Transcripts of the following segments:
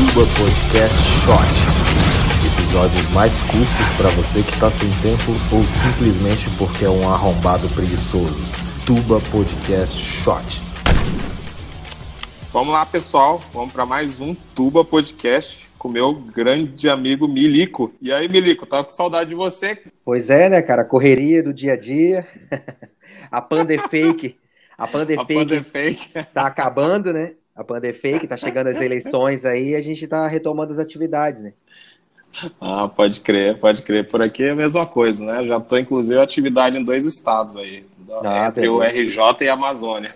Tuba Podcast Shot. Episódios mais curtos para você que tá sem tempo ou simplesmente porque é um arrombado preguiçoso. Tuba Podcast Shot. Vamos lá, pessoal. Vamos para mais um Tuba Podcast com meu grande amigo Milico. E aí, Milico, tava com saudade de você. Pois é, né, cara? Correria do dia a dia. a panda é fake. A panda é A fake Panda é fake. tá acabando, né? A panda é tá chegando as eleições aí e a gente tá retomando as atividades, né? Ah, pode crer, pode crer. Por aqui é a mesma coisa, né? Já tô, inclusive, atividade em dois estados aí. Ah, entre o. RJ e a Amazônia.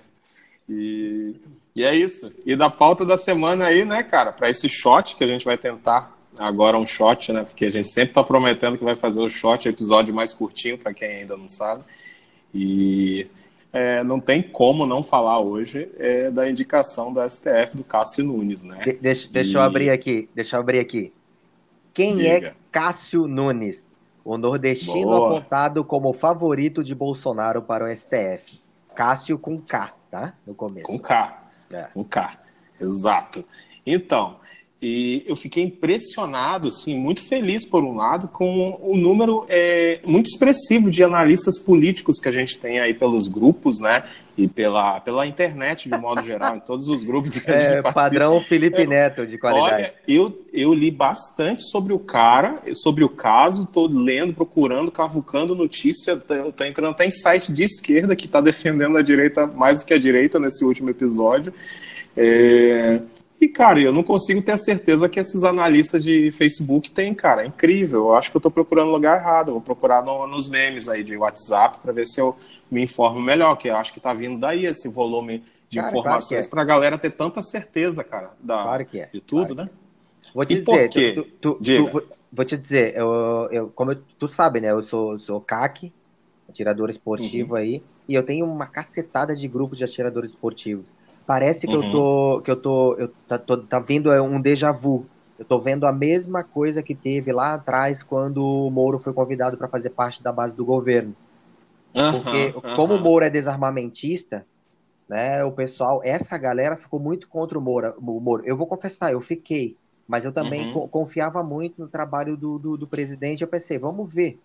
E, e é isso. E da pauta da semana aí, né, cara? Para esse shot que a gente vai tentar agora um shot, né? Porque a gente sempre tá prometendo que vai fazer o shot, episódio mais curtinho, para quem ainda não sabe. E é, não tem como não falar hoje é, da indicação da STF do Cássio Nunes, né? De- deixa, deixa eu E- abrir aqui, deixa eu abrir aqui. Quem Diga. é Cássio Nunes? O nordestino Boa. apontado como favorito de Bolsonaro para o STF. Cássio com K, tá? No começo. Com K. É. Com K. Exato. Então, e eu fiquei impressionado, assim, muito feliz, por um lado, com o número é, muito expressivo de analistas políticos que a gente tem aí pelos grupos, né? E pela, pela internet, de modo geral, em todos os grupos que a gente É, participa. padrão Felipe É, Neto de qualidade. Olha, eu, eu li bastante sobre o cara, sobre o caso, tô lendo, procurando, cavucando notícia, tô entrando até em site de esquerda que está defendendo a direita mais do que a direita nesse último episódio. É, E, cara, eu não consigo ter a certeza que esses analistas de Facebook têm, cara. É incrível. Eu acho que eu tô procurando lugar errado. Eu vou procurar no- nos memes aí de WhatsApp para ver se eu me informo melhor, que eu acho que tá vindo daí esse volume de Cara, claro informações que é. para a galera ter tanta certeza, cara, da, Claro que é. de tudo, claro né? Vou te E dizer, tu- tu- tu- vou te dizer, eu, eu- como eu- tu sabe, né? Eu sou, sou CAC, atirador esportivo Uhum. aí, e eu tenho uma cacetada de grupos de atiradores esportivos. Parece que Uhum. eu tô, que eu tô, eu tá, tô- tá vendo é, um déjà vu. Eu tô vendo a mesma coisa que teve lá atrás quando o Moro foi convidado para fazer parte da base do governo. Porque Aham, como o. Moro é desarmamentista, né, o pessoal, essa galera ficou muito contra o Moro. o Moro. Eu vou confessar, eu fiquei, mas eu também Uhum. co- confiava muito no trabalho do, do, do presidente. Eu pensei, vamos ver.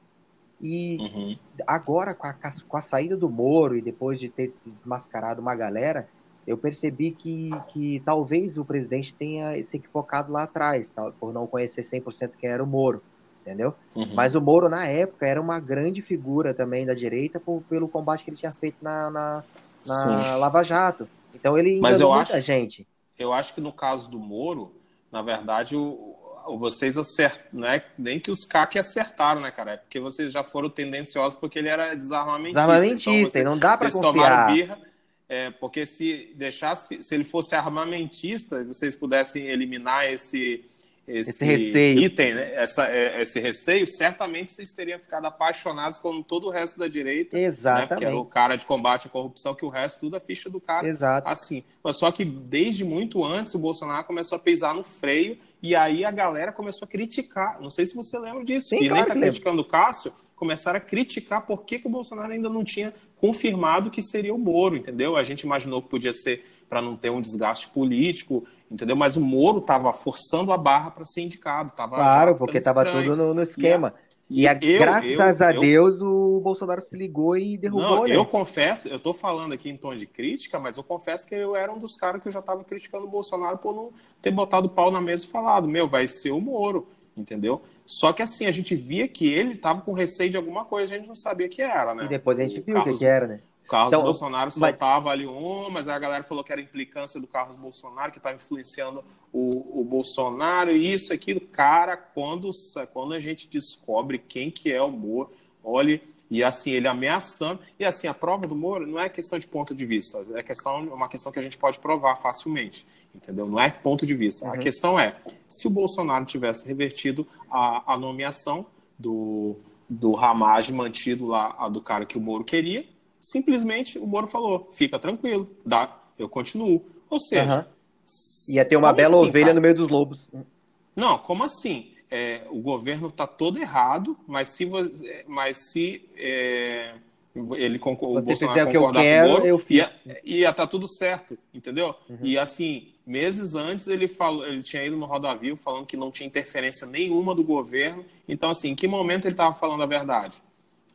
E Uhum. agora, com a, com a saída do Moro e depois de ter se desmascarado uma galera, eu percebi que, que talvez o presidente tenha se equivocado lá atrás, tal, por não conhecer 100% quem era o Moro, entendeu? Uhum. Mas o Moro, na época, era uma grande figura também da direita por- pelo combate que ele tinha feito na, na, na. Lava Jato. Então ele Mas enganou eu muita acho- gente. Eu acho que no caso do Moro, na verdade, o, o- vocês acertam, né? Nem que os CAC acertaram, né, cara? É porque vocês já foram tendenciosos porque ele era desarmamentista. Desarmamentista, e então não dá pra vocês tomaram confiar. birra. É, porque se deixasse, se ele fosse armamentista, vocês pudessem eliminar esse, esse, Esse receio. item, né? Essa, é, esse receio, certamente vocês teriam ficado apaixonados como todo o resto da direita. Né? Porque era o Exatamente. cara de combate à corrupção, que o resto tudo é ficha do cara Exato. assim. Mas só que desde muito antes o Bolsonaro começou a pisar no freio e aí a galera começou a criticar. Não sei se você lembra disso. Sim, e claro nem tá que criticando o Cássio, começaram a criticar por que, que o Bolsonaro ainda não tinha confirmado que seria o Moro, entendeu? A gente imaginou que podia ser para não ter um desgaste político, entendeu? Mas o Moro estava forçando a barra para ser indicado. Tava Claro, porque estava tudo no, no esquema. E, E a- eu- graças eu- a eu- Deus o Bolsonaro se ligou e derrubou, Não, né? eu confesso, eu tô falando aqui em tom de crítica, mas eu confesso que eu era um dos caras que eu já tava criticando o Bolsonaro por não ter botado o pau na mesa e falado, meu, vai ser o Moro, entendeu? Só que assim, a gente via que ele tava com receio de alguma coisa, a gente não sabia que era, né? E depois a gente O viu Carlos- que era, né? O Carlos Então, Bolsonaro mas- soltava ali um, mas a galera falou que era implicância do Carlos Bolsonaro, que estava influenciando o, o Bolsonaro, isso, aquilo. Cara, quando, quando a gente descobre quem que é o Moro, olha, e assim, ele ameaçando, e assim, a prova do Moro não é questão de ponto de vista, é questão, uma questão que a gente pode provar facilmente, entendeu? Não é ponto de vista. A Uhum. questão é, se o Bolsonaro tivesse revertido a, a nomeação do, do Ramage mantido lá, a do cara que o Moro queria, simplesmente o Moro falou: fica tranquilo, dá, eu continuo. Ou seja, Aham. Ia ter uma bela assim, ovelha cara? no meio dos lobos. Não, como assim? É, o governo está todo errado, mas se, mas se é, ele concor- o Você fizer o que eu quero, Moro, eu fico. ia, ia tá tudo certo, entendeu? Uhum. E assim, Meses antes ele falou, ele tinha ido no Roda Viva falando que não tinha interferência nenhuma do governo. Então, assim, em que momento ele estava falando a verdade?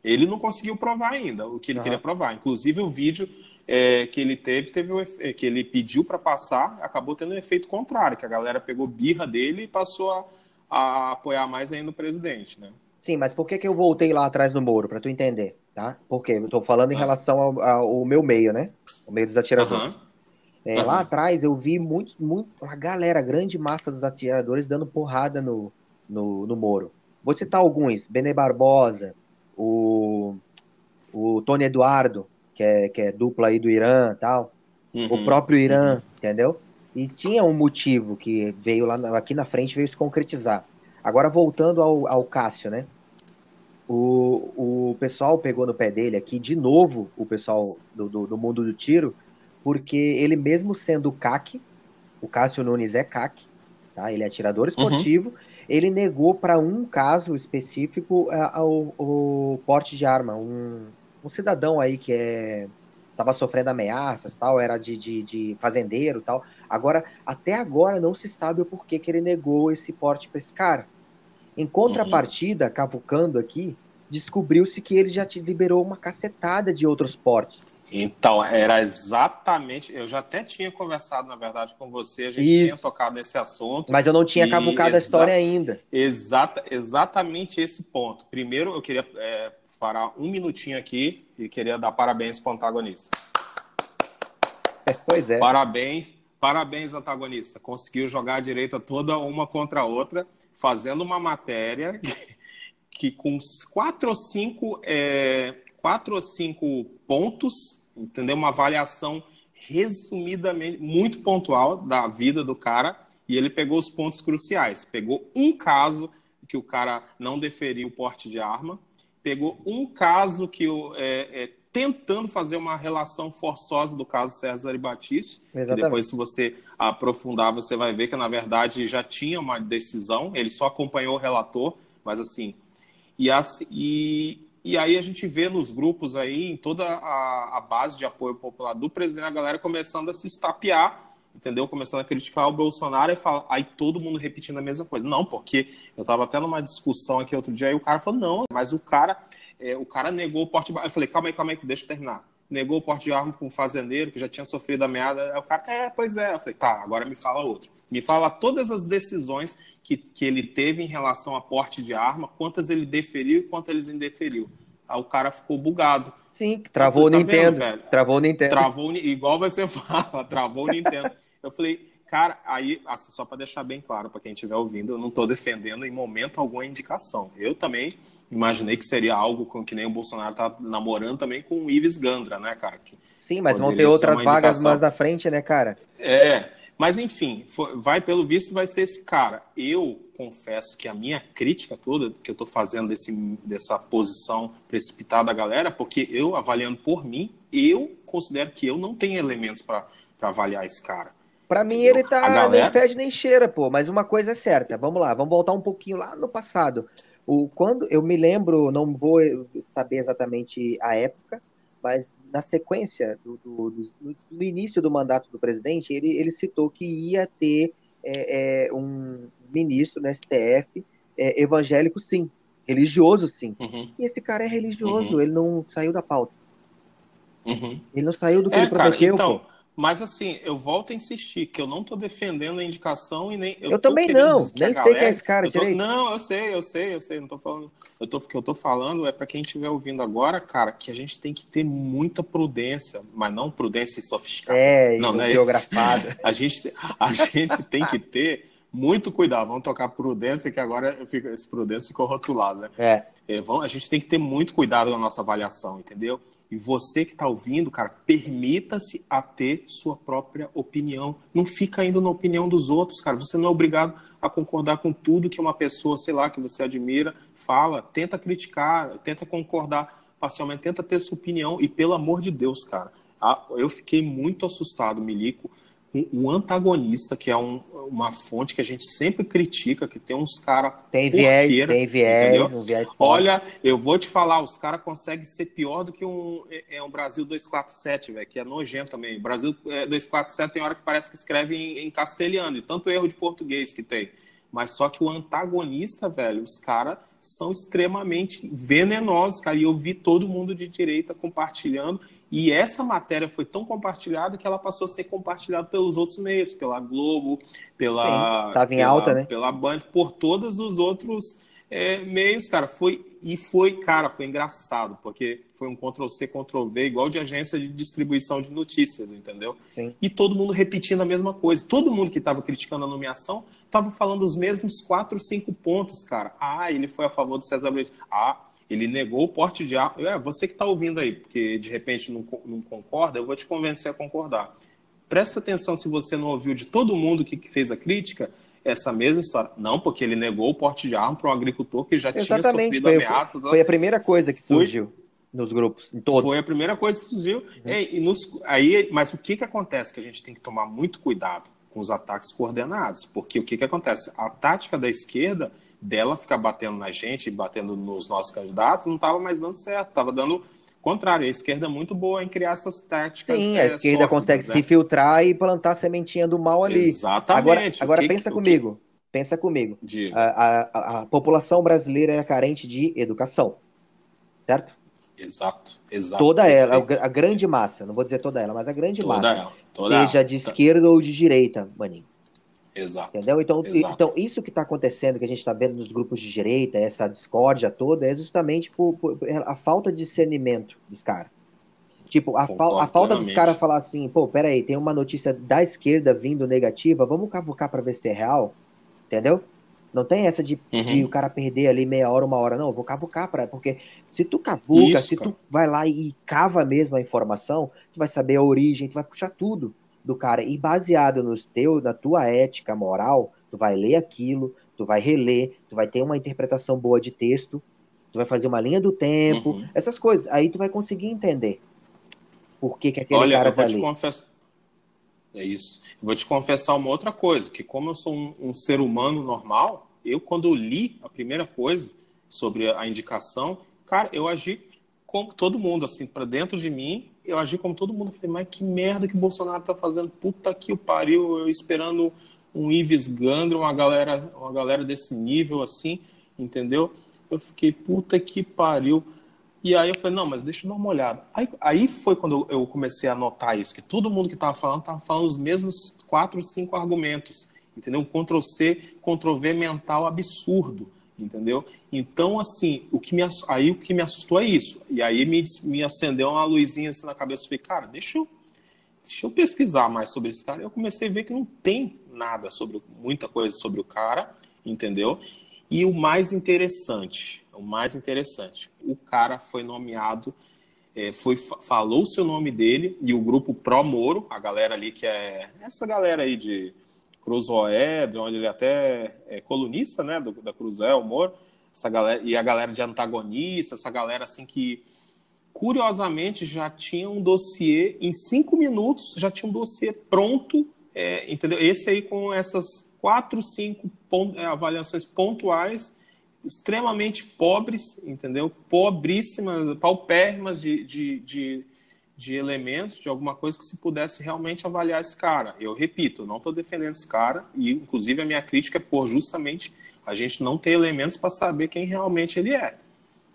Ele não conseguiu provar ainda o que ele uhum. queria provar. Inclusive, o vídeo é, que ele teve, teve que ele pediu para passar, acabou tendo um efeito contrário, que a galera pegou birra dele e passou a, a apoiar mais ainda o presidente, né? Sim, mas por que, que eu voltei lá atrás no Moro, para tu entender, tá? Porque eu tô falando em relação ao, ao meu meio, né? O meio dos atiradores. Uhum. É, uhum. Lá atrás eu vi muito, muito, uma galera, grande massa dos atiradores dando porrada no, no, no Moro. Vou citar alguns: Bene Barbosa, o, o Tony Eduardo, que é, que é dupla aí do Irã tal, uhum. o próprio Irã, uhum. entendeu? E tinha um motivo que veio lá aqui na frente veio se concretizar. Agora voltando ao, ao Cássio, né? O, o pessoal pegou no pé dele aqui, de novo, o pessoal do, do, do mundo do tiro, porque ele mesmo sendo CAC, o Cássio Nunes é CAC, tá? ele é atirador esportivo, uhum. ele negou para um caso específico uh, o, o, porte de arma. Um, um cidadão aí que é estava sofrendo ameaças, tal, era de, de, de, fazendeiro tal. Agora, até agora não se sabe o porquê que ele negou esse porte para esse cara. Em contrapartida, uhum. cavucando aqui, descobriu-se que ele já te liberou uma cacetada de outros portes. Então, era exatamente. Eu já até tinha conversado, na verdade, com você, a gente Isso. tinha tocado nesse assunto. Mas eu não tinha cavucado a história ainda. Exata, exatamente esse ponto. Primeiro, eu queria é, parar um minutinho aqui e queria dar parabéns para o antagonista. Pois é. Parabéns, parabéns, antagonista. Conseguiu jogar a direita toda uma contra a outra, fazendo uma matéria que, que com quatro ou cinco. É, quatro ou cinco pontos, entendeu? Uma avaliação resumidamente muito pontual da vida do cara e ele pegou os pontos cruciais. Pegou um caso que o cara não deferiu o porte de arma, pegou um caso que o, é, é, tentando fazer uma relação forçosa do caso César e Batiste. E depois, se você aprofundar, você vai ver que na verdade já tinha uma decisão. Ele só acompanhou o relator, mas assim. E, assim, e, e aí a gente vê nos grupos aí, em toda a, a base de apoio popular do presidente, a galera começando a se estapear, entendeu? Começando a criticar o Bolsonaro e fala, aí todo mundo repetindo a mesma coisa. Não, porque eu estava até numa discussão aqui outro dia e o cara falou, não, mas o cara, é, o cara negou o porte de arma. Eu falei, calma aí, calma aí, deixa eu terminar. Negou o porte de arma com um fazendeiro que já tinha sofrido ameaça. Aí o cara, é, pois é. Eu falei, tá, agora me fala outro. Me fala todas as decisões que, que ele teve em relação a porte de arma, quantas ele deferiu e quantas ele indeferiu. Aí o cara ficou bugado. Sim, travou falei, o tá Nintendo. Vendo, travou o Nintendo. Travou, igual você fala, travou o Nintendo. eu falei, cara, aí, assim, só para deixar bem claro para quem estiver ouvindo, eu não estou defendendo em momento algum a indicação. Eu também imaginei que seria algo com que nem o Bolsonaro tá namorando também com o Ives Gandra, né, cara? Que Sim, mas vão ter outras vagas mais na frente, né, cara? É, mas enfim, vai pelo visto vai ser esse cara. Eu confesso que a minha crítica toda que eu estou fazendo desse, dessa posição precipitada da galera, porque eu avaliando por mim, eu considero que eu não tenho elementos para avaliar esse cara. Para mim ele tá galera... nem fede nem cheira, pô. Mas uma coisa é certa. Vamos lá, vamos voltar um pouquinho lá no passado. O quando eu me lembro, não vou saber exatamente a época, mas na sequência do, do, do, do início do mandato do presidente, ele, ele citou que ia ter é, é, um ministro no STF é, evangélico, sim, religioso, sim. Uhum. E esse cara é religioso, uhum. ele não saiu da pauta. Uhum. Ele não saiu do que é, ele prometeu. Cara, então, mas assim, eu volto a insistir que eu não estou defendendo a indicação e nem. Eu, eu também não, nem sei galera, quem é esse cara tô, direito. Não, eu sei, eu sei, eu sei, não tô falando. Eu tô, o que eu tô falando é para quem estiver ouvindo agora, cara, que a gente tem que ter muita prudência, mas não prudência e sofisticação. É, não, não é geografada. a gente, a gente tem que ter muito cuidado. Vamos tocar prudência, que agora fica, esse prudência ficou rotulado, né? É. é vamos, a gente tem que ter muito cuidado na nossa avaliação, entendeu? E você que está ouvindo, cara, permita-se a ter sua própria opinião. Não fica indo na opinião dos outros, cara. Você não é obrigado a concordar com tudo que uma pessoa, sei lá, que você admira, fala. Tenta criticar, tenta concordar parcialmente, tenta ter sua opinião. E pelo amor de Deus, cara, eu fiquei muito assustado, Milico, o antagonista, que é um, uma fonte que a gente sempre critica, que tem uns caras. Tem viés, tem viés, um viés Olha, eu vou te falar, os caras conseguem ser pior do que um, é, é um Brasil 247, velho, que é nojento também. Brasil é, 247 tem hora que parece que escreve em, em castelhano, e tanto erro de português que tem. Mas só que o antagonista, velho, os caras são extremamente venenosos, cara. E eu vi todo mundo de direita compartilhando. E essa matéria foi tão compartilhada que ela passou a ser compartilhada pelos outros meios, pela Globo, pela. Estava em alta, né? Pela Band, por todos os outros é, meios, cara. Foi, e foi, cara, foi engraçado, porque foi um Ctrl-C, Ctrl-V, igual de agência de distribuição de notícias, entendeu? Sim. E todo mundo repetindo a mesma coisa. Todo mundo que estava criticando a nomeação estava falando os mesmos quatro, cinco pontos, cara. Ah, ele foi a favor do César Leite. Ah, ele negou o porte de arma. É, você que está ouvindo aí, porque de repente não, não, concorda, eu vou te convencer a concordar. Presta atenção se você não ouviu de todo mundo que, que fez a crítica essa mesma história. Não, porque ele negou o porte de arma para um agricultor que já Exatamente, tinha sofrido foi, ameaças. Foi a primeira coisa que surgiu foi, nos grupos, em todos. Foi a primeira coisa que surgiu. Uhum. E, e nos, aí, mas o que, que acontece que a gente tem que tomar muito cuidado com os ataques coordenados? Porque o que, que acontece? A tática da esquerda dela ficar batendo na gente, batendo nos nossos candidatos, não estava mais dando certo, estava dando contrário. A esquerda é muito boa em criar essas táticas. Sim, a é, esquerda sólidas, consegue né? se filtrar e plantar a sementinha do mal ali. Exatamente. Agora, agora pensa que, comigo. Que... Pensa comigo. A, a, a, população brasileira é carente de educação. Certo? Exato, exato. Toda ela, a, grande massa, não vou dizer toda ela, mas a grande toda massa. Ela, toda seja ela. de esquerda ou de direita, maninho. Exato. Entendeu? Então, exato. então isso que está acontecendo, que a gente está vendo nos grupos de direita, essa discórdia toda, é justamente por, por a falta de discernimento dos caras. Tipo, a, a falta dos caras falar assim, pô, peraí, tem uma notícia da esquerda vindo negativa, vamos cavucar para ver se é real, entendeu? Não tem essa de, uhum. de, o cara perder ali meia hora, uma hora, não, vou cavucar, pra, porque se tu cavuca, Isso, se cara. tu vai lá e cava mesmo a informação, tu vai saber a origem, tu vai puxar tudo do cara. E baseado nos teu, na tua ética moral, tu vai ler aquilo, tu vai reler, tu vai ter uma interpretação boa de texto, tu vai fazer uma linha do tempo, uhum. essas coisas. Aí tu vai conseguir entender por que, que aquele Olha, cara eu vou tá te ali. Confessar... É isso. Eu vou te confessar uma outra coisa, que como eu sou um, um ser humano normal, eu quando eu li a primeira coisa sobre a indicação, cara, eu agi como todo mundo, assim, para dentro de mim, eu agi como todo mundo. falei, mas que merda que o Bolsonaro tá fazendo? Puta que o pariu, eu esperando um Ives Gandra, uma galera, uma galera desse nível, assim, entendeu? Eu fiquei, puta que pariu. E aí eu falei, não, mas deixa eu dar uma olhada. Aí, aí foi quando eu, comecei a notar isso, que todo mundo que estava falando estava falando os mesmos quatro, cinco argumentos, entendeu? Um Ctrl-C, Ctrl-V mental absurdo entendeu? Então, assim, o que me, aí o que me assustou é isso. E aí me, me acendeu uma luzinha assim na cabeça. Falei, cara, deixa eu, deixa eu pesquisar mais sobre esse cara. Eu comecei a ver que não tem nada sobre, muita coisa sobre o cara, entendeu? E o mais interessante, o mais interessante, o cara foi nomeado, é, foi, falou o seu nome dele e o grupo Pro Moro, a galera ali que é essa galera aí de Cruzoé, de onde ele até é colunista, né, do, da Cruzoé, o Moro, essa galera, e a galera de antagonista, essa galera assim que curiosamente já tinha um dossiê, em cinco minutos já tinha um dossiê pronto, é, entendeu? Esse aí com essas quatro, cinco é, avaliações pontuais, extremamente pobres, entendeu? Pobríssimas, paupérrimas de, de, de de elementos, de alguma coisa que se pudesse realmente avaliar esse cara. Eu repito, não estou defendendo esse cara, e inclusive a minha crítica é por justamente a gente não ter elementos para saber quem realmente ele é.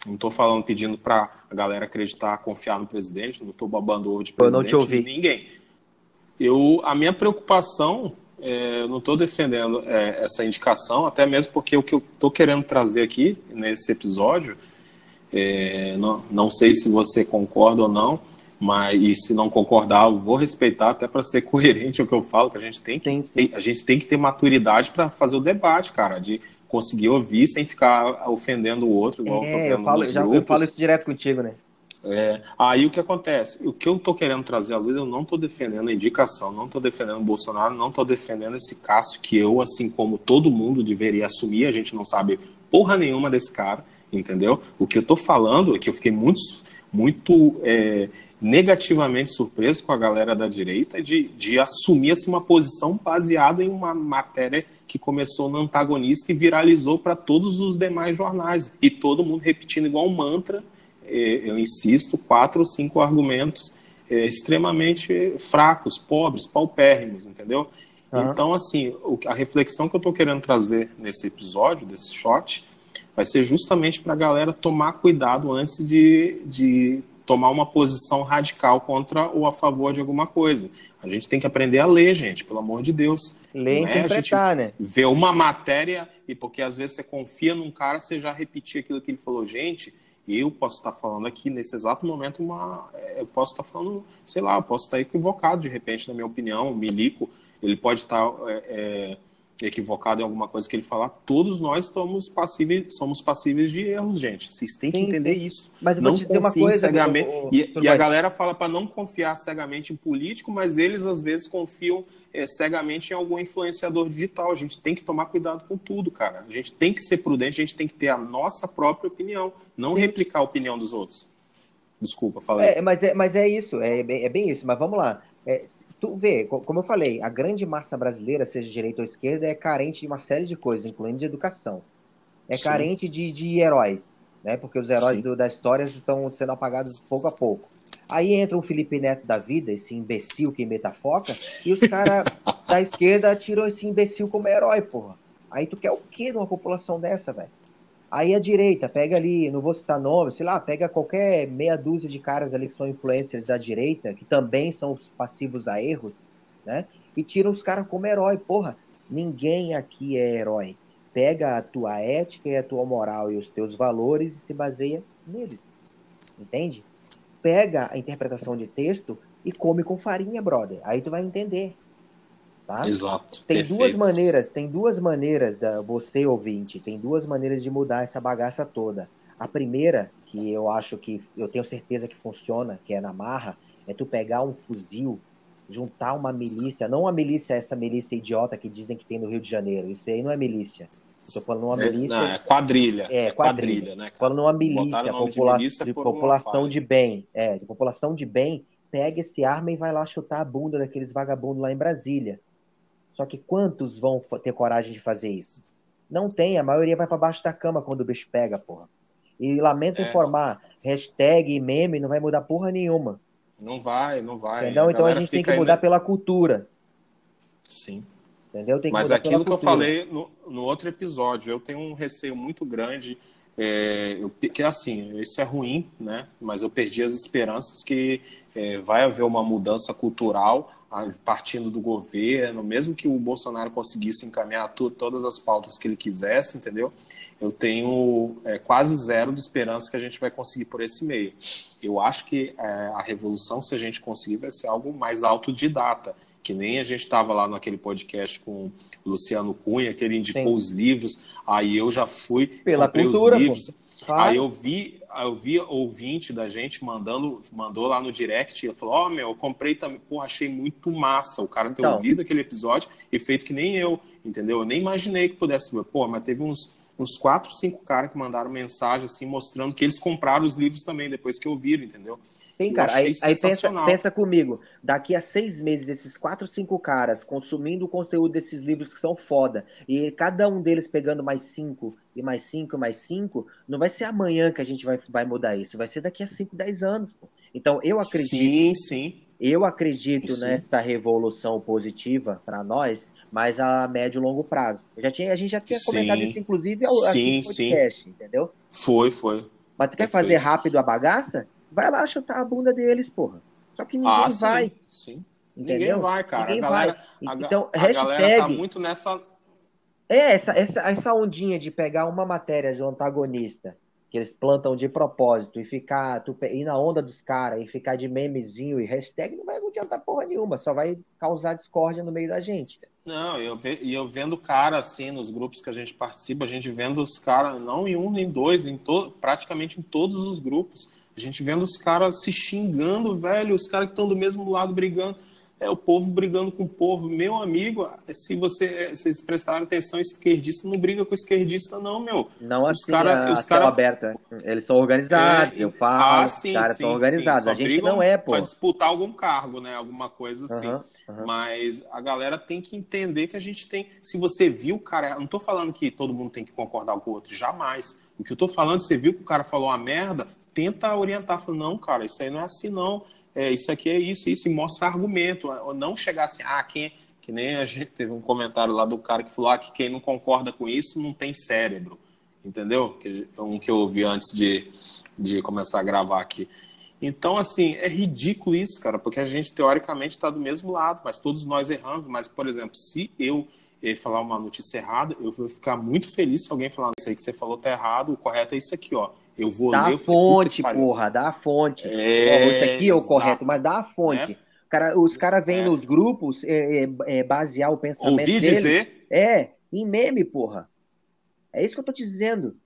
Não estou falando pedindo para a galera acreditar, confiar no presidente, não estou babando ovo de presidente Eu não te ouvi. ninguém. Eu, a minha preocupação, é, eu não estou defendendo é, essa indicação, até mesmo porque o que eu estou querendo trazer aqui nesse episódio, é, não, não sei se você concorda ou não, mas e se não concordar, eu vou respeitar até para ser coerente o que eu falo, que a gente tem que, sim, sim. a gente tem que ter maturidade para fazer o debate, cara, de conseguir ouvir sem ficar ofendendo o outro, igual é, eu tô vendo eu falo, já, eu falo isso direto contigo, né? É, aí o que acontece? O que eu tô querendo trazer à luz, eu não tô defendendo a indicação, não tô defendendo o Bolsonaro, não tô defendendo esse Cássio que eu, assim como todo mundo deveria assumir, a gente não sabe porra nenhuma desse cara, entendeu? O que eu tô falando é que eu fiquei muito, muito é, negativamente surpreso com a galera da direita de, de assumir assim, uma posição baseada em uma matéria que começou no antagonista e viralizou para todos os demais jornais. E todo mundo repetindo igual um mantra, é, eu insisto, quatro ou cinco argumentos é, extremamente fracos, pobres, paupérrimos, entendeu? Uhum. Então, assim, a reflexão que eu estou querendo trazer nesse episódio, desse shot, vai ser justamente para a galera tomar cuidado antes de, de tomar uma posição radical contra ou a favor de alguma coisa. A gente tem que aprender a ler, gente, pelo amor de Deus. Ler e é interpretar, né? Ver uma matéria, e porque às vezes você confia num cara, você já repetir aquilo que ele falou. Gente, eu posso estar falando aqui nesse exato momento uma. Eu posso estar falando, sei lá, eu posso estar equivocado de repente, na minha opinião. O Milico, ele pode estar. É, é, equivocado em alguma coisa que ele falar, todos nós somos passíveis, somos passíveis de erros, gente. Vocês têm que sim, entender sim. isso. Mas eu não dizer uma coisa, cegamente. e, e a galera fala para não confiar cegamente em político, mas eles às vezes confiam é, cegamente em algum influenciador digital. A gente tem que tomar cuidado com tudo, cara. A gente tem que ser prudente, a gente tem que ter a nossa própria opinião, não sim. replicar a opinião dos outros. Desculpa, falei. É, mas, é, mas é isso, é, é bem isso. Mas vamos lá. É, tu vê, como eu falei, a grande massa brasileira, seja direita ou esquerda, é carente de uma série de coisas, incluindo de educação. É Sim. carente de, de heróis, né? Porque os heróis do, da história estão sendo apagados pouco a pouco. Aí entra o Felipe Neto da vida, esse imbecil que imita foca, e os caras da esquerda tiram esse imbecil como herói, porra. Aí tu quer o quê de uma população dessa, velho? Aí a direita, pega ali, não vou citar nomes, sei lá, pega qualquer meia dúzia de caras ali que são influências da direita, que também são passivos a erros, né? E tira os caras como herói. Porra, ninguém aqui é herói. Pega a tua ética e a tua moral e os teus valores e se baseia neles. Entende? Pega a interpretação de texto e come com farinha, brother. Aí tu vai entender. Tá? Exato. Tem perfeito. duas maneiras, tem duas maneiras da você ouvinte, tem duas maneiras de mudar essa bagaça toda. A primeira, que eu acho que eu tenho certeza que funciona, que é na marra, é tu pegar um fuzil, juntar uma milícia, não uma milícia, essa milícia idiota que dizem que tem no Rio de Janeiro. Isso aí não é milícia. Estou falando uma é, milícia. Não, é quadrilha. É, é quadrilha, quadrilha né? Falando uma milícia, popula de, milícia de população de bem. É, de população de bem, pega esse arma e vai lá chutar a bunda daqueles vagabundos lá em Brasília. Só que quantos vão ter coragem de fazer isso? Não tem, a maioria vai para baixo da cama quando o bicho pega, porra. E lamento é. informar, hashtag e meme não vai mudar porra nenhuma. Não vai, não vai. Entendeu? A então a gente tem que mudar ainda... pela cultura. Sim. Entendeu? Tem que Mas aquilo que eu falei no, no, outro episódio, eu tenho um receio muito grande, é, eu, que assim, isso é ruim, né? Mas eu perdi as esperanças que é, vai haver uma mudança cultural partindo do governo, mesmo que o Bolsonaro conseguisse encaminhar todas as pautas que ele quisesse, entendeu? Eu tenho é, quase zero de esperança que a gente vai conseguir por esse meio. Eu acho que é, a revolução, se a gente conseguir, vai ser algo mais autodidata, que nem a gente estava lá naquele podcast com o Luciano Cunha, que ele indicou Sim. os livros, aí eu já fui, Pela cultura, os livros, claro. aí eu vi eu vi ouvinte da gente mandando, mandou lá no direct, e falou, ó, oh, meu, eu comprei também, porra, achei muito massa o cara ter então. ouvido aquele episódio e feito que nem eu, entendeu? Eu nem imaginei que pudesse pô, mas teve uns, uns quatro, cinco caras que mandaram mensagem, assim, mostrando que eles compraram os livros também, depois que ouviram, entendeu? Sim, cara. Aí, aí pensa, pensa comigo. Daqui a seis meses, esses quatro, cinco caras consumindo o conteúdo desses livros que são foda, e cada um deles pegando mais cinco, e mais cinco, e mais cinco, não vai ser amanhã que a gente vai, vai mudar isso. Vai ser daqui a cinco, dez anos. Pô. Então, eu acredito. Sim, sim. Eu acredito sim. nessa revolução positiva para nós, mas a médio e longo prazo. já tinha, a gente já tinha sim. comentado isso, inclusive, aqui no podcast, sim. entendeu? Foi, foi. Mas tu quer fazer rápido a bagaça? Vai lá chutar a bunda deles, porra. Só que ninguém ah, vai. Sim. Entendeu? Ninguém vai, cara. Ninguém a galera, vai. Então, a, hashtag... galera tá muito nessa. É, essa, essa, essa ondinha de pegar uma matéria de um antagonista que eles plantam de propósito e ficar, tu, ir na onda dos caras e ficar de memezinho e hashtag não vai adiantar porra nenhuma, só vai causar discórdia no meio da gente. Não, eu, e eu vendo cara assim nos grupos que a gente participa, a gente vendo os caras, não em um nem dois, em to, praticamente em todos os grupos a gente vendo os caras se xingando, velho, os caras que estão do mesmo lado brigando. É o povo brigando com o povo. Meu amigo, se você, se vocês prestarem atenção, esquerdista não briga com esquerdista, não, meu. Não os assim, cara, os cara... aberta. Eles são organizados, é, eu falo, ah, sim, os caras são organizados. a gente não é, pô. Pode disputar algum cargo, né? Alguma coisa assim. Uhum, uhum. Mas a galera tem que entender que a gente tem. Se você viu, cara, não tô falando que todo mundo tem que concordar com o outro, jamais. O que eu tô falando, você viu que o cara falou uma merda, tenta orientar, fala, não, cara, isso aí não é assim, não é, isso aqui é isso, isso, e mostra argumento, ou não chegar assim, ah, quem, que nem a gente teve um comentário lá do cara que falou ah, que quem não concorda com isso não tem cérebro, entendeu? Que, um que eu ouvi antes de, de começar a gravar aqui. Então, assim, é ridículo isso, cara, porque a gente teoricamente está do mesmo lado, mas todos nós erramos. Mas, por exemplo, se eu eh, falar uma notícia errada, eu vou ficar muito feliz se alguém falar isso aí que você falou tá errado, o correto é isso aqui, ó. Eu vou dá ler. a fonte, porra, dá a fonte. É, isso aqui é o correto, mas dá a fonte. Né? Cara, os caras vêm é. nos grupos é, é, é, basear o pensamento Ouvi dele. dizer. É, em meme, porra. É isso que eu tô te dizendo.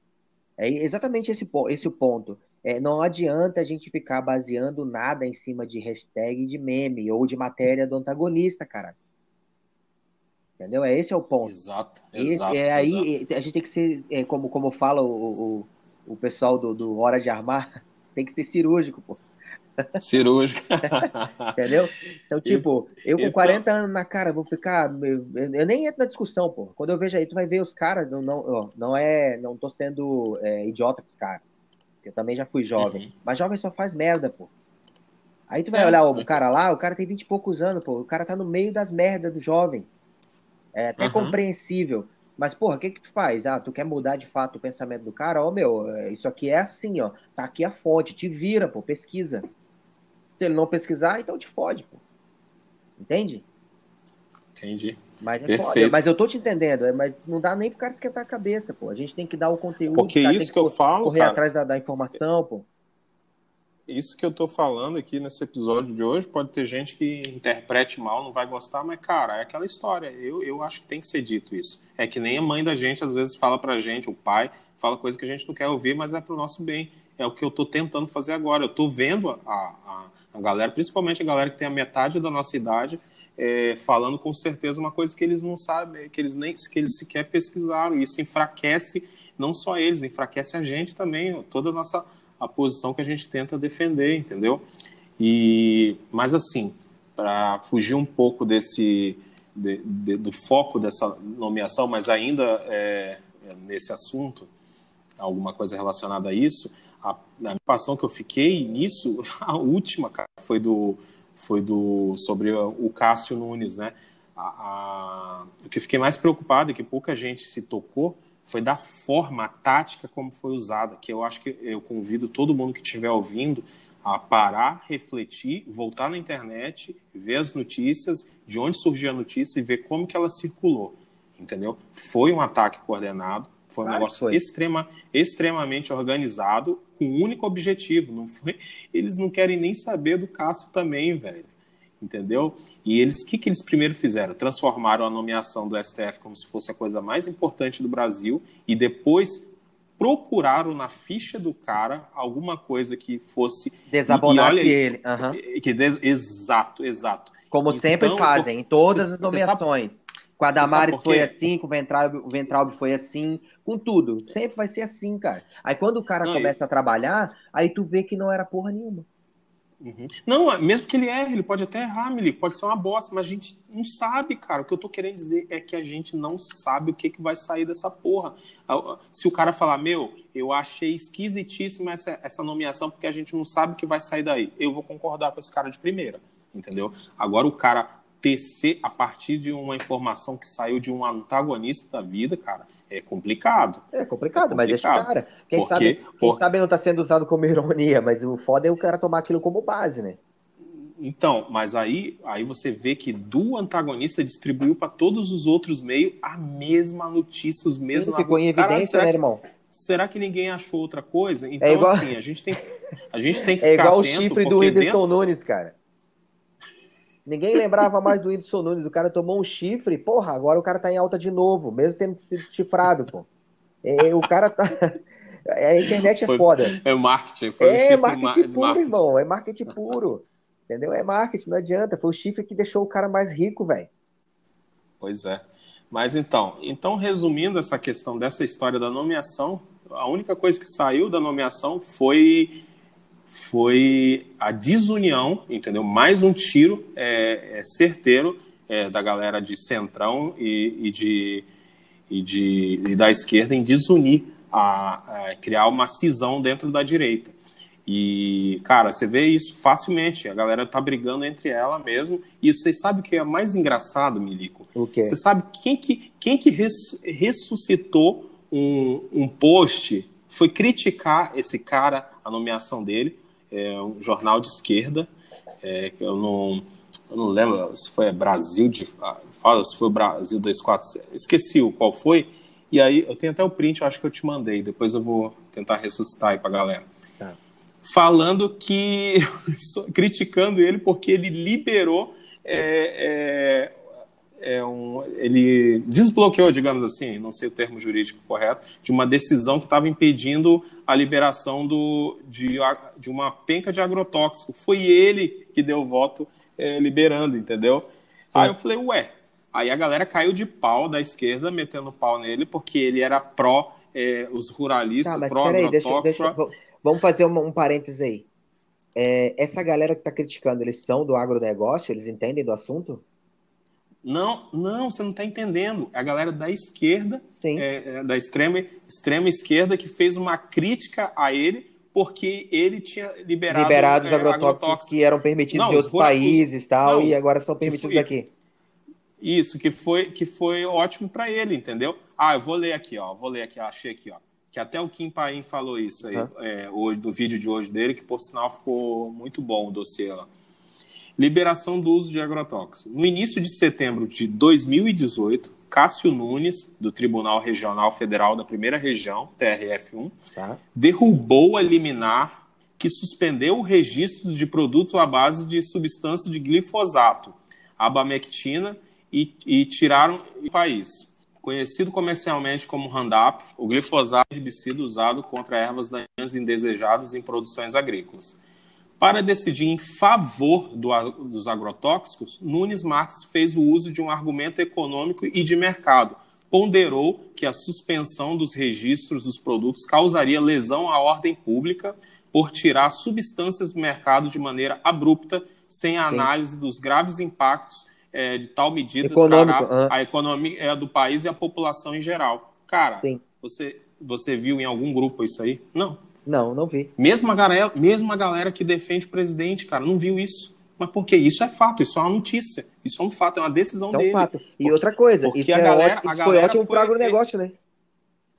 É exatamente esse, esse o ponto. É, não adianta a gente ficar baseando nada em cima de hashtag de meme ou de matéria do antagonista, cara. Entendeu? É esse é o ponto. Exato. Esse, exato é aí a gente tem que ser, é, como, como fala o, o, o pessoal do, do Hora de Armar, tem que ser cirúrgico, pô. Cirúrgico. Entendeu? Então, tipo, eu com 40 então anos na cara vou ficar. Eu, eu, nem entro na discussão, pô. Quando eu vejo aí, tu vai ver os caras. Não, não, não é. Não tô sendo é, idiota com os caras. Eu também já fui jovem. Uhum. Mas jovem só faz merda, pô. Aí tu vai é, olhar o cara lá, o cara tem 20 e poucos anos, pô. O cara tá no meio das merdas do jovem. É até uhum. compreensível. Mas, porra, o que que tu faz? Ah, tu quer mudar de fato o pensamento do cara? Ó, oh, meu, é, isso aqui é assim, ó. Tá aqui a fonte, te vira, pô, pesquisa. Se ele não pesquisar, então te fode, pô. Entende? Entendi. Mas é foda. Mas eu tô te entendendo, é, mas não dá nem pro cara esquentar a cabeça, pô. A gente tem que dar o conteúdo, Porque isso que, que eu falo, correr cara, atrás da, da informação, pô isso que eu tô falando aqui nesse episódio de hoje, pode ter gente que interprete mal, não vai gostar, mas, cara, é aquela história. Eu, eu acho que tem que ser dito isso. É que nem a mãe da gente às vezes fala pra gente, o pai fala coisa que a gente não quer ouvir, mas é pro nosso bem. É o que eu tô tentando fazer agora. Eu tô vendo a, a, a galera, principalmente a galera que tem a metade da nossa idade, é, falando com certeza uma coisa que eles não sabem, que eles nem que eles sequer pesquisaram. Isso enfraquece não só eles, enfraquece a gente também, toda a nossa a posição que a gente tenta defender, entendeu? E, mas assim, para fugir um pouco desse de, de, do foco dessa nomeação, mas ainda é, é, nesse assunto, alguma coisa relacionada a isso, a, a preocupação que eu fiquei nisso, a última, cara, foi do foi do sobre o Cássio Nunes, né? A, a, o que eu fiquei mais preocupado e que pouca gente se tocou foi da forma, a tática como foi usada, que eu acho que eu convido todo mundo que estiver ouvindo a parar, refletir, voltar na internet, ver as notícias, de onde surgiu a notícia e ver como que ela circulou, entendeu? Foi um ataque coordenado, foi um claro negócio extrema, extremamente organizado, com um único objetivo, não foi? Eles não querem nem saber do Cássio também, velho entendeu? E eles, o que, que eles primeiro fizeram? Transformaram a nomeação do STF como se fosse a coisa mais importante do Brasil e depois procuraram na ficha do cara alguma coisa que fosse desabonar ele. Uhum. Que des... Exato, exato. Como então, sempre fazem, em todas as nomeações. Com a Damares foi assim, com o Ventralbe, o Ventralbe foi assim, com tudo. Sempre vai ser assim, cara. Aí quando o cara não, começa eu... a trabalhar, aí tu vê que não era porra nenhuma. Uhum. Não, mesmo que ele erre, ele pode até errar, Milico, pode ser uma bosta, mas a gente não sabe, cara. O que eu tô querendo dizer é que a gente não sabe o que, que vai sair dessa porra. Se o cara falar, meu, eu achei esquisitíssima essa, essa nomeação porque a gente não sabe o que vai sair daí, eu vou concordar com esse cara de primeira, entendeu? Agora o cara tecer a partir de uma informação que saiu de um antagonista da vida, cara, é complicado. É complicado, é complicado. mas deixa o cara. Quem, porque, sabe, quem por... sabe não está sendo usado como ironia, mas o foda é o cara tomar aquilo como base, né? Então, mas aí, aí você vê que do antagonista distribuiu para todos os outros meios a mesma notícia, os mesmos. Ficou em evidência, né, irmão? será que ninguém achou outra coisa? Então, é igual... assim, a gente tem, a gente tem que É igual o chifre do Whindersson dentro... Nunes, cara. Ninguém lembrava mais do Whindersson Nunes. O cara tomou um chifre, porra, agora o cara tá em alta de novo, mesmo tendo sido chifrado, pô. É, o cara tá. A internet é foi, foda. É marketing, foi é um marketing puro, marketing. irmão. É marketing puro. Entendeu? É marketing, não adianta. Foi o chifre que deixou o cara mais rico, velho. Pois é. Mas então, então resumindo essa questão dessa história da nomeação, a única coisa que saiu da nomeação foi foi a desunião, entendeu? Mais um tiro é, é certeiro é, da galera de centrão e, e de e, de, e da esquerda em desunir, a, a, criar uma cisão dentro da direita. E, cara, você vê isso facilmente. A galera tá brigando entre ela mesmo. E você sabe o que é mais engraçado, Milico? O quê? Você sabe quem que, quem que ressuscitou um, um post, foi criticar esse cara, a nomeação dele, é um jornal de esquerda, é, eu, não, eu não lembro se foi Brasil de fala, se foi Brasil 24, esqueci o qual foi, e aí eu tenho até o print, eu acho que eu te mandei, depois eu vou tentar ressuscitar aí pra galera. Tá. Falando que, criticando ele porque ele liberou é, é, é um, ele desbloqueou, digamos assim, não sei o termo jurídico correto, de uma decisão que estava impedindo a liberação do, de, de uma penca de agrotóxico. Foi ele que deu o voto é, liberando, entendeu? Sim. Aí eu falei, ué, Aí a galera caiu de pau da esquerda, metendo pau nele, porque ele era pró é, os ruralistas, tá, pró peraí, deixa, deixa, Vamos fazer um, um parênteses aí. É, essa galera que está criticando, eles são do agronegócio? Eles entendem do assunto? Não, não, você não está entendendo. É a galera da esquerda, é, é, da extrema, extrema esquerda, que fez uma crítica a ele porque ele tinha liberado, liberado os é, agrotóxicos, agrotóxicos, que eram permitidos não, em outros países tal, não, e agora estão permitidos aqui. Isso, que foi, que foi ótimo para ele, entendeu? Ah, eu vou ler aqui, ó. Vou ler aqui, achei aqui, ó. Que até o Kim Paim falou isso aí, uhum. é, hoje, do vídeo de hoje dele, que por sinal ficou muito bom o dossiê lá. Liberação do uso de agrotóxicos. No início de setembro de 2018, Cássio Nunes, do Tribunal Regional Federal da Primeira Região, TRF1, tá. derrubou a liminar que suspendeu o registro de produtos à base de substância de glifosato, abamectina e, e tiraram o país. Conhecido comercialmente como Roundup, o glifosato é herbicida usado contra ervas daninhas indesejadas em produções agrícolas. Para decidir em favor do, dos agrotóxicos, Nunes Marques fez o uso de um argumento econômico e de mercado. Ponderou que a suspensão dos registros dos produtos causaria lesão à ordem pública por tirar substâncias do mercado de maneira abrupta, sem a análise dos graves impactos é, de tal medida Econômico, a economia é, do país e a população em geral. Cara, Sim. você você viu em algum grupo isso aí? Não. Não, não vi. Mesmo a galera, mesmo a galera que defende o presidente, cara, não viu isso. Mas por quê? Isso é fato, isso é uma notícia. Isso é um fato, é uma decisão então, dele. É um fato. E porque, outra coisa, isso, a é galera, ótimo, isso a foi ótimo para o agronegócio, né?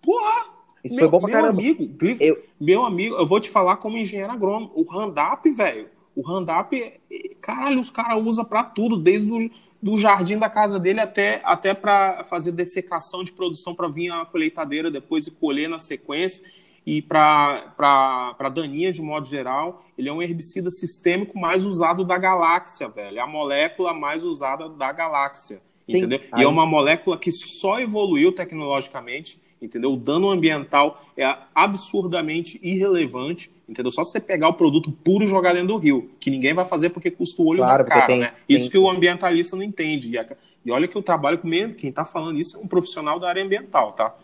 Porra! Isso meu, foi bom pra meu caramba. Amigo, eu... Meu amigo, eu vou te falar como engenheiro agrônomo. O Randap, velho, o Randap, caralho, os caras usam para tudo, desde o do jardim da casa dele até, até para fazer dessecação de produção para vir a colheitadeira depois e colher na sequência. E para daninha, de modo geral, ele é um herbicida sistêmico mais usado da galáxia, velho. É a molécula mais usada da galáxia. Sim, entendeu? Aí... E é uma molécula que só evoluiu tecnologicamente, entendeu? O dano ambiental é absurdamente irrelevante entendeu? Só você pegar o produto puro e jogar dentro do rio, que ninguém vai fazer porque custa o olho claro, da cara, tem, né? Sim. Isso que o ambientalista não entende. E, a, e olha que eu trabalho com meio, quem está falando isso é um profissional da área ambiental, tá?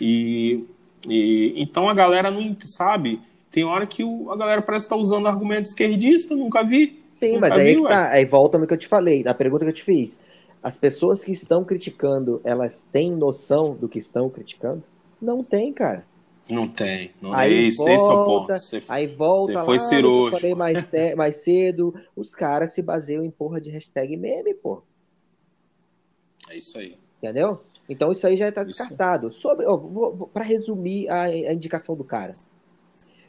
E, e então a galera não sabe. Tem hora que o, a galera parece estar tá usando argumento esquerdista, nunca vi. Sim, nunca mas vi, aí, tá, aí volta no que eu te falei, a pergunta que eu te fiz. As pessoas que estão criticando, elas têm noção do que estão criticando? Não tem, cara. Não tem. Não aí esse, volta, esse é o ponto. Você, aí volta você foi lá, cirúrgico. Eu falei mais, mais cedo. Os caras se baseiam em porra de hashtag meme, pô. É isso aí. Entendeu? Então isso aí já está descartado. Sobre, para resumir a, a, indicação do cara.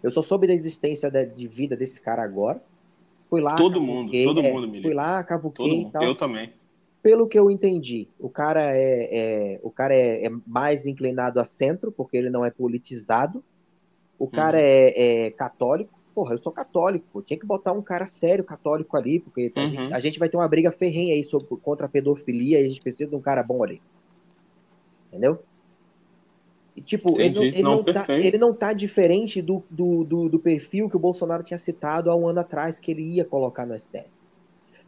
Eu só soube da existência da, de vida desse cara agora. Fui lá. Todo mundo, todo é, mundo, Fui lá, cavuquei e tal. Eu também pelo que eu entendi, o cara é, é o cara é, é, mais inclinado a centro, porque ele não é politizado. O cara uhum. é, é, católico. Porra, eu sou católico, pô. tinha que botar um cara sério católico ali, porque uhum. a, gente, a, gente, vai ter uma briga ferrenha aí sobre, contra a pedofilia e a gente precisa de um cara bom ali. Entendeu? Tipo, ele não, ele, não, não tá, ele não tá diferente do, do, do, do, perfil que o Bolsonaro tinha citado há um ano atrás, que ele ia colocar no STF.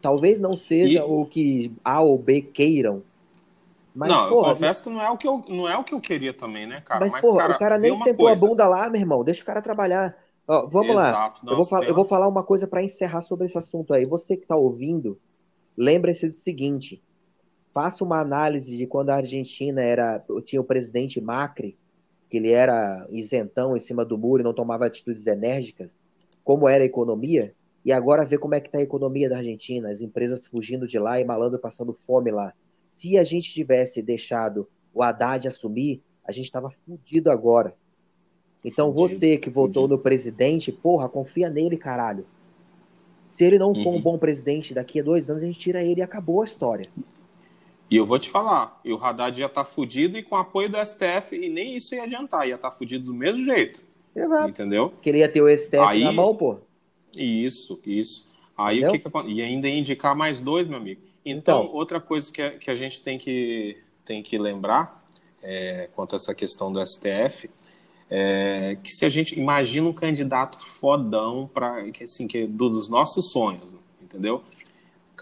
Talvez não seja e... o que A ou B queiram. Mas, não, porra, eu confesso que não é, o que eu, não é o que eu queria também, né, cara? Mas, mas porra, cara, o cara nem sentou coisa... a bunda lá, meu irmão. Deixa o cara trabalhar. Ó, vamos Exato, lá. eu, vou falar, eu vou falar uma coisa para encerrar sobre esse assunto aí. Você que tá ouvindo, lembre-se do seguinte. Faça uma análise de quando a Argentina era tinha o presidente Macri que ele era isentão em cima do muro e não tomava atitudes enérgicas, como era a economia, e agora ver como é que está a economia da Argentina, as empresas fugindo de lá e malandro passando fome lá. Se a gente tivesse deixado o Haddad assumir, a gente estava fudido agora. Então fudido, você que votou fudido. no presidente, porra, confia nele, caralho. Se ele não for um uhum. bom presidente, daqui a dois anos a gente tira ele e acabou a história. E eu vou te falar, e o Haddad já tá fudido e com apoio do STF, e nem isso ia adiantar, ia estar tá fudido do mesmo jeito. Exato. Entendeu? Queria ter o STF Aí, na mão, pô. Isso, isso. Aí Entendeu? o que, que E ainda indicar mais dois, meu amigo. Então, então outra coisa que a, que a gente tem que, tem que lembrar é, quanto a essa questão do STF é que se a gente imagina um candidato fodão para assim, que é dos nossos sonhos, entendeu?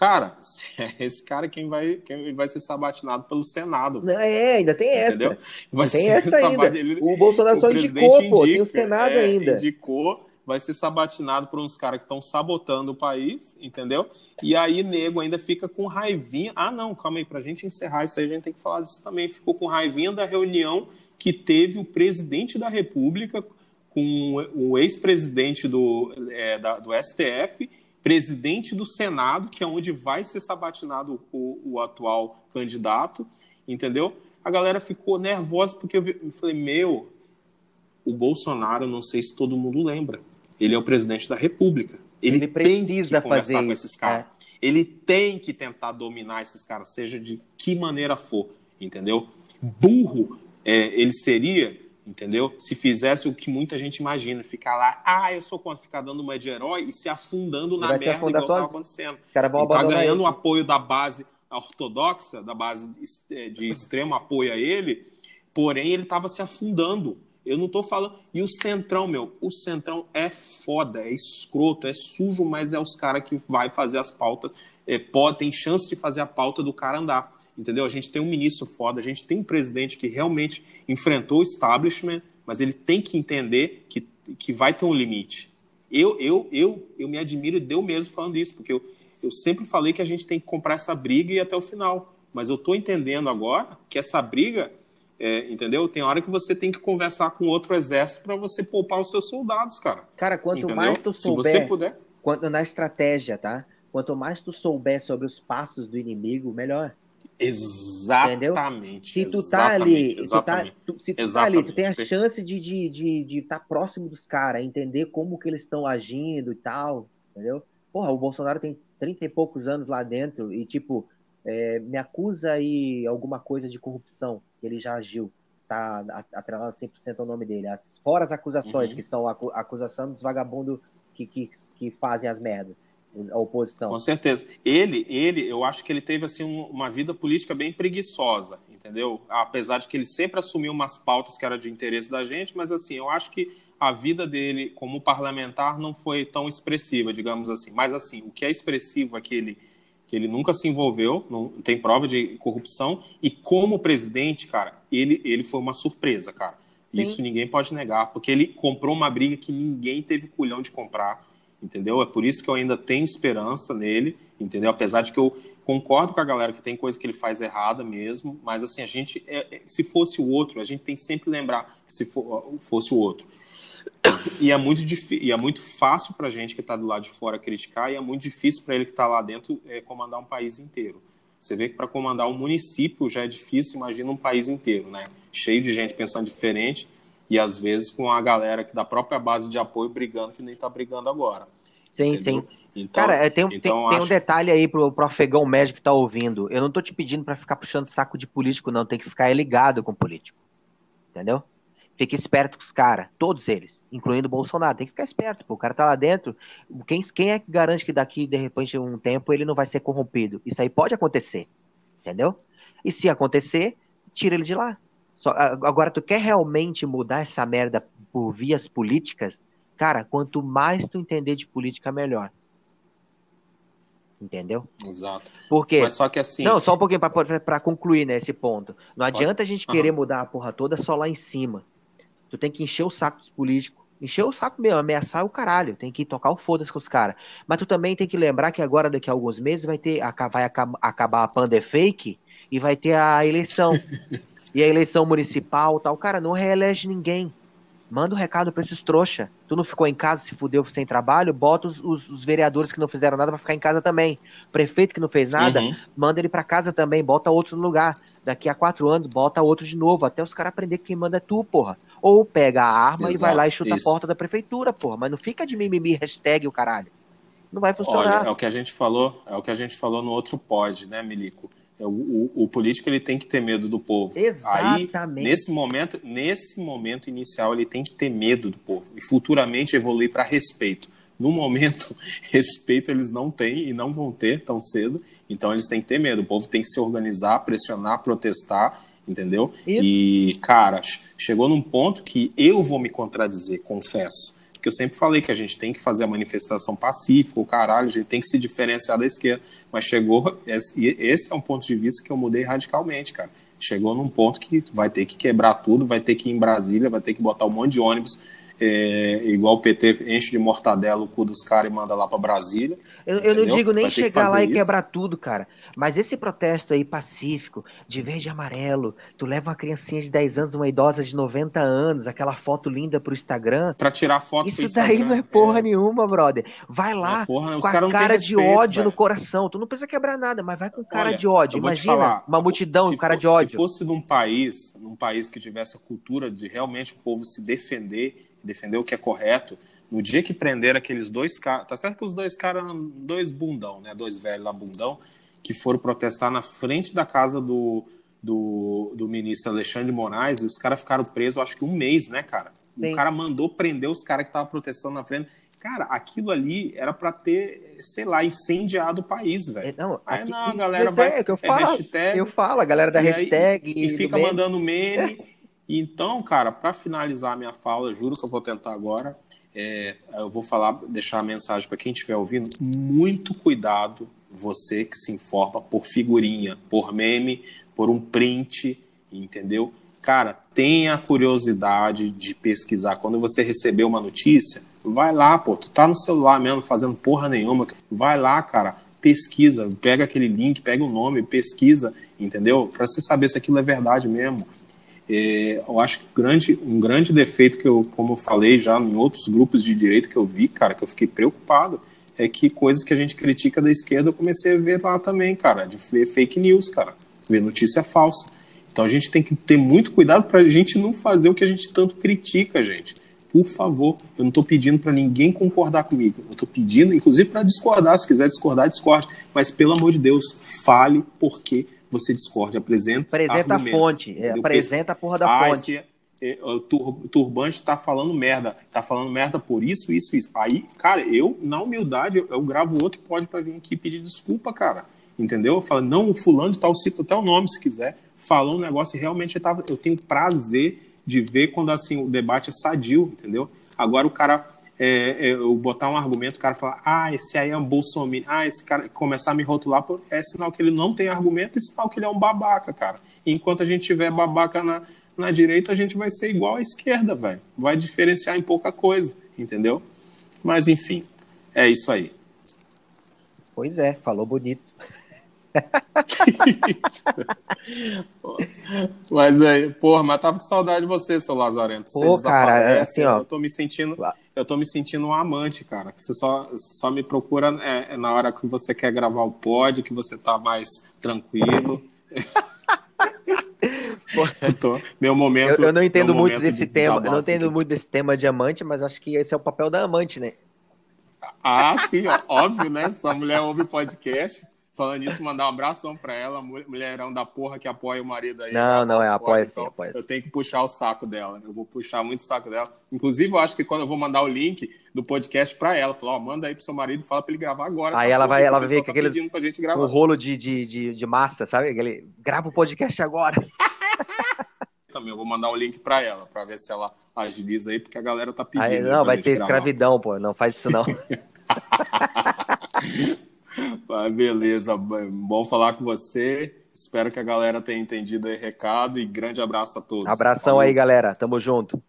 Cara, é esse cara quem vai, quem vai ser sabatinado pelo Senado. É, ainda tem essa. Entendeu? Vai tem essa ainda. Ele, o Bolsonaro o só indicou, indica, pô, tem o Senado é, ainda. Indicou, vai ser sabatinado por uns caras que estão sabotando o país, entendeu? E aí, nego ainda fica com raivinha. Ah, não, calma aí, pra gente encerrar isso aí, a gente tem que falar disso também. Ficou com raivinha da reunião que teve o presidente da República com o ex-presidente do, é, do STF presidente do Senado, que é onde vai ser sabatinado o, o atual candidato, entendeu? A galera ficou nervosa porque eu, eu falei, meu, o Bolsonaro, não sei se todo mundo lembra, ele é o presidente da República. Ele, ele precisa conversar fazer com esses caras. É. Ele tem que tentar dominar esses caras, seja de que maneira for, entendeu? Burro é, ele seria entendeu? Se fizesse o que muita gente imagina, ficar lá, ah, eu sou contra ficar dando uma de herói e se afundando na merda igual estava acontecendo. Cara, ele tá ganhando o apoio da base ortodoxa, da base é, de extremo apoio a ele, porém ele estava se afundando. Eu não tô falando. E o Centrão, meu, o Centrão é foda, é escroto, é sujo, mas é os caras que vai fazer as pautas, é, pode, tem chance de fazer a pauta do cara andar entendeu? A gente tem um ministro foda, a gente tem um presidente que realmente enfrentou o establishment, mas ele tem que entender que, que vai ter um limite. Eu, eu, eu, eu me admiro e deu mesmo falando isso, porque eu, eu sempre falei que a gente tem que comprar essa briga e ir até o final. Mas eu estou entendendo agora que essa briga, é, entendeu? Tem hora que você tem que conversar com outro exército para você poupar os seus soldados, cara. Cara, quanto entendeu? mais tu souber, Se você puder. Quanto na estratégia, tá? Quanto mais tu souber sobre os passos do inimigo, melhor. Exatamente. Se tu tá ali, tu tá, tu, se tu tá ali, tu tem a chance de estar de, de, de tá próximo dos caras, entender como que eles estão agindo e tal, entendeu? Porra, o Bolsonaro tem 30 e poucos anos lá dentro e, tipo, é, me acusa aí alguma coisa de corrupção, que ele já agiu. Tá atrelado 100% ao nome dele. As, fora as acusações, uhum. que são a acusação dos vagabundos que, que, que fazem as merdas a oposição. Com certeza. Ele, ele, eu acho que ele teve assim uma vida política bem preguiçosa, entendeu? Apesar de que ele sempre assumiu umas pautas que eram de interesse da gente, mas assim, eu acho que a vida dele como parlamentar não foi tão expressiva, digamos assim. Mas assim, o que é expressivo é que ele que ele nunca se envolveu, não tem prova de corrupção e como presidente, cara, ele ele foi uma surpresa, cara. Sim. Isso ninguém pode negar, porque ele comprou uma briga que ninguém teve culhão de comprar entendeu? É por isso que eu ainda tenho esperança nele, entendeu? Apesar de que eu concordo com a galera que tem coisa que ele faz errada mesmo, mas assim, a gente, é, é se fosse o outro, a gente tem que sempre lembrar que se for, fosse o outro. E é muito, e é muito fácil para a gente que está do lado de fora criticar, e é muito difícil para ele que está lá dentro é, comandar um país inteiro. Você vê que para comandar um município já é difícil, imagina um país inteiro, né? Cheio de gente pensando diferente e às vezes com a galera que da própria base de apoio brigando que nem está brigando agora. Sim, entendeu? sim. Então, Cara, é, tem, então tem, acho... tem, um detalhe aí pro, pro afegão médio que tá ouvindo. Eu não tô te pedindo para ficar puxando saco de político, não. Tem que ficar ligado com político. Entendeu? Fique esperto com os caras, todos eles, incluindo o Bolsonaro. Tem que ficar esperto, pô. O cara tá lá dentro. Quem, quem é que garante que daqui, de repente, um tempo, ele não vai ser corrompido? Isso aí pode acontecer. Entendeu? E se acontecer, tira ele de lá. Só, agora, tu quer realmente mudar essa merda por vias políticas? Cara, quanto mais tu entender de política, melhor. Entendeu? Exato. Porque. Mas só que assim. Não, só um pouquinho para concluir né, esse ponto. Não adianta a gente querer mudar a porra toda só lá em cima. Tu tem que encher o saco dos políticos. Encher o saco mesmo, ameaçar o caralho. Tem que tocar o foda-se com os caras. Mas tu também tem que lembrar que agora, daqui a alguns meses, vai ter. Vai acabar a panda fake e vai ter a eleição. e a eleição municipal tal. Cara, não reelege ninguém. Manda um recado pra esses trouxa. Tu não ficou em casa, se fudeu sem trabalho, bota os, os, os vereadores que não fizeram nada pra ficar em casa também. Prefeito que não fez nada, uhum. manda ele pra casa também, bota outro no lugar. Daqui a quatro anos, bota outro de novo, até os caras aprender que quem manda é tu, porra. Ou pega a arma Exato, e vai lá e chuta isso. a porta da prefeitura, porra. Mas não fica de mimimi, hashtag o caralho. Não vai funcionar. Olha, é o que a gente falou, é o que a gente falou no outro pod, né, Milico? É, o, o, o, político ele tem que ter medo do povo. Exatamente. Aí, nesse momento, nesse momento inicial, ele tem que ter medo do povo e futuramente evoluir para respeito. No momento, respeito eles não têm e não vão ter tão cedo, então eles têm que ter medo. O povo tem que se organizar, pressionar, protestar, entendeu? Isso. E, cara, chegou num ponto que eu vou me contradizer, confesso porque eu sempre falei que a gente tem que fazer a manifestação pacífica, o caralho, a gente tem que se diferenciar da esquerda. Mas chegou, esse é um ponto de vista que eu mudei radicalmente, cara. Chegou num ponto que vai ter que quebrar tudo, vai ter que ir em Brasília, vai ter que botar um monte de ônibus é, igual o PT enche de mortadela o cu dos caras e manda lá para Brasília. Eu, eu não digo nem chegar lá isso. e quebrar tudo, cara. Mas esse protesto aí pacífico, de verde e amarelo, tu leva uma criancinha de 10 anos, uma idosa de 90 anos, aquela foto linda pro Instagram. Pra tirar foto Isso daí não é porra é. nenhuma, brother. Vai lá é porra, com a cara de respeito, ódio velho. no coração. Tu não precisa quebrar nada, mas vai com cara Olha, de ódio. Imagina falar, uma multidão com cara for, de ódio. Se fosse num país, num país que tivesse a cultura de realmente o povo se defender defender o que é correto. No dia que prenderam aqueles dois caras, tá certo que os dois caras eram dois bundão, né? Dois velhos lá bundão, que foram protestar na frente da casa do, do, do ministro Alexandre Moraes, e os caras ficaram presos, acho que um mês, né, cara? Sim. O cara mandou prender os caras que estavam protestando na frente. Cara, aquilo ali era para ter, sei lá, incendiado o país, velho. É, não, aí aqui, não, a galera vai. É, que eu é falo, hashtag, eu falo, a galera da hashtag. e fica mandando meme. Então, cara, para finalizar a minha fala, juro que eu vou tentar agora. É, eu vou falar, deixar a mensagem para quem estiver ouvindo. Muito cuidado, você que se informa por figurinha, por meme, por um print, entendeu? Cara, tenha curiosidade de pesquisar. Quando você receber uma notícia, vai lá, pô, tu tá no celular mesmo fazendo porra nenhuma. Vai lá, cara, pesquisa, pega aquele link, pega o nome, pesquisa, entendeu? Para você saber se aquilo é verdade mesmo. É, eu acho que grande, um grande defeito que eu, como eu falei já em outros grupos de direito que eu vi, cara, que eu fiquei preocupado, é que coisas que a gente critica da esquerda eu comecei a ver lá também, cara, de ver fake news, cara, ver notícia falsa. Então a gente tem que ter muito cuidado para a gente não fazer o que a gente tanto critica, gente. Por favor, eu não estou pedindo para ninguém concordar comigo. Eu estou pedindo, inclusive, para discordar. Se quiser discordar, discorde. Mas, pelo amor de Deus, fale por quê você discorde, apresenta. Apresenta a fonte, é, apresenta a porra da ah, fonte. Esse, o turbante está falando merda, está falando merda por isso, isso, isso. Aí, cara, eu, na humildade, eu, eu gravo outro pode para vir aqui pedir desculpa, cara. Entendeu? Eu falo, não, o fulano de tal, cito até o nome se quiser, falou um negócio e realmente eu, tava, eu tenho prazer de ver quando assim o debate é sadio, entendeu? Agora o cara é, é, eu botar um argumento, o cara falar, ah, esse aí é um bolsominion, ah, esse cara começar a me rotular, é sinal que ele não tem argumento e sinal que ele é um babaca, cara. Enquanto a gente tiver babaca na, na direita, a gente vai ser igual à esquerda, velho. Vai diferenciar em pouca coisa, entendeu? Mas enfim, é isso aí. Pois é, falou bonito. mas aí, porra, mas tava com saudade de você, seu Lazarento. Pô, cara, é assim, ó. Eu tô me sentindo eu tô me sentindo um amante, cara. Você só, só me procura é, é na hora que você quer gravar o pod, que você tá mais tranquilo. tô, meu momento. Eu, eu não entendo muito desse de tema. Eu não entendo muito desse tema de amante, mas acho que esse é o papel da amante, né? Ah, sim, ó, óbvio, né? Essa mulher ouve podcast. Falando nisso, mandar um abração pra ela, mulherão da porra que apoia o marido aí. Não, não, é apoia sim, então, apoia Eu tenho que puxar o saco dela. Eu vou puxar muito o saco dela. Inclusive, eu acho que quando eu vou mandar o link do podcast pra ela, falar, ó, manda aí pro seu marido e fala pra ele gravar agora. Aí ela vai, ela vai ver que aquele um rolo de, de, de, de, massa, sabe? Aquele, grava o podcast agora. também. Eu vou mandar um link para ela, para ver se ela agiliza aí, porque a galera tá pedindo. Aí, não, vai ser escravidão, pô. Não faz isso não. ah, beleza, bom falar com você. Espero que a galera tenha entendido aí o recado e grande abraço a todos. Abração Falou. aí, galera. Tamo junto.